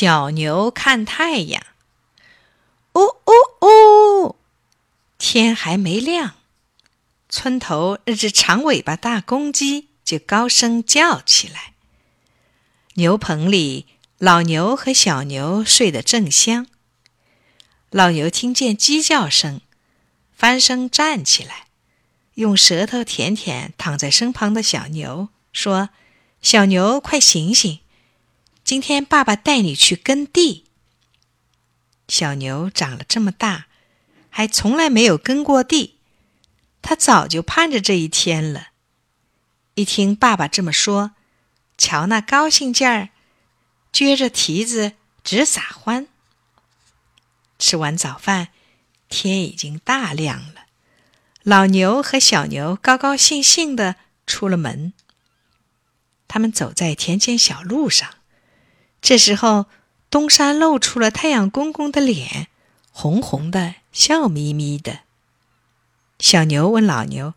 小牛看太阳。呜呜呜！天还没亮，村头那只长尾巴大公鸡就高声叫起来。牛棚里，老牛和小牛睡得正香。老牛听见鸡叫声，翻身站起来，用舌头舔舔躺在身旁的小牛，说：“小牛，快醒醒！今天爸爸带你去耕地。”小牛长了这么大，还从来没有耕过地，它早就盼着这一天了。一听爸爸这么说，瞧那高兴劲儿，撅着蹄子直撒欢。吃完早饭，天已经大亮了。老牛和小牛高高兴兴的出了门。他们走在田间小路上，这时候。东山露出了太阳公公的脸，红红的，笑眯眯的。小牛问老牛：“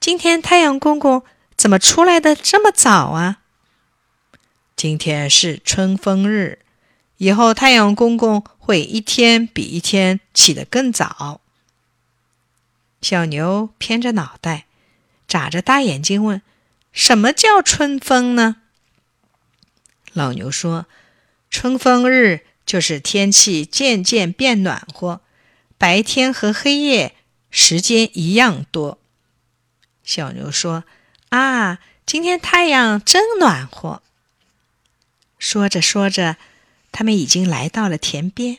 今天太阳公公怎么出来的这么早啊？”“今天是春分日，以后太阳公公会一天比一天起得更早。”小牛偏着脑袋，眨着大眼睛问：“什么叫春分呢？”老牛说。春风日就是天气渐渐变暖和，白天和黑夜时间一样多。小牛说：“啊，今天太阳真暖和。”说着说着，他们已经来到了田边。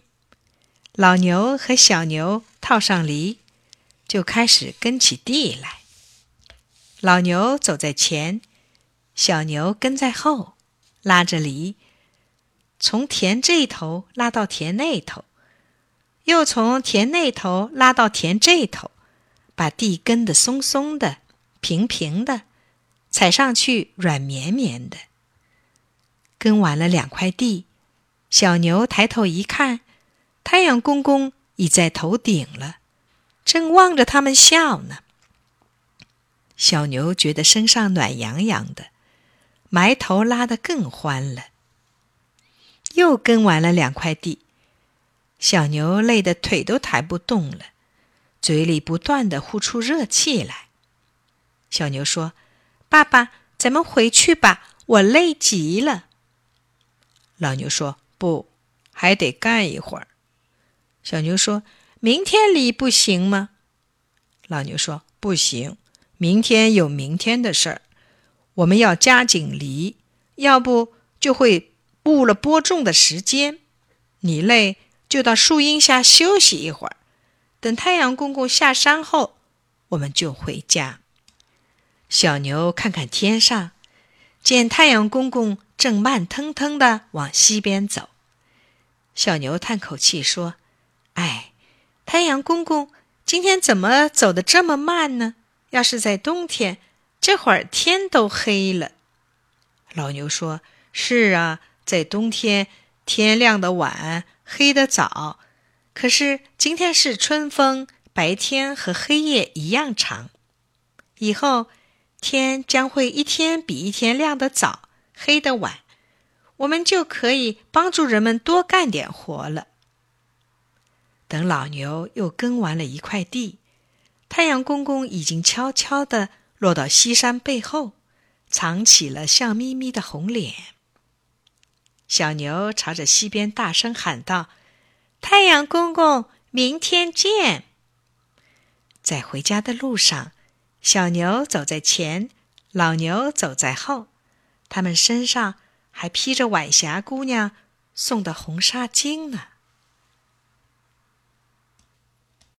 老牛和小牛套上犁，就开始耕起地来。老牛走在前，小牛跟在后，拉着犁。从田这头拉到田那头，又从田那头拉到田这头，把地耕得松松的、平平的，踩上去软绵绵的。耕完了两块地，小牛抬头一看，太阳公公已在头顶了，正望着他们笑呢。小牛觉得身上暖洋洋的，埋头拉得更欢了。又耕完了两块地，小牛累得腿都抬不动了，嘴里不断的呼出热气来。小牛说：“爸爸，咱们回去吧，我累极了。”老牛说：“不，还得干一会儿。”小牛说：“明天犁不行吗？”老牛说：“不行，明天有明天的事儿，我们要加紧犁，要不就会。”误了播种的时间，你累就到树荫下休息一会儿。等太阳公公下山后，我们就回家。小牛看看天上，见太阳公公正慢腾腾的往西边走。小牛叹口气说：“哎，太阳公公今天怎么走得这么慢呢？要是在冬天，这会儿天都黑了。”老牛说：“是啊。”在冬天，天亮的晚，黑的早。可是今天是春风，白天和黑夜一样长。以后天将会一天比一天亮得早，黑的晚，我们就可以帮助人们多干点活了。等老牛又耕完了一块地，太阳公公已经悄悄的落到西山背后，藏起了笑眯眯的红脸。小牛朝着西边大声喊道：“太阳公公，明天见！”在回家的路上，小牛走在前，老牛走在后，他们身上还披着晚霞姑娘送的红纱巾呢。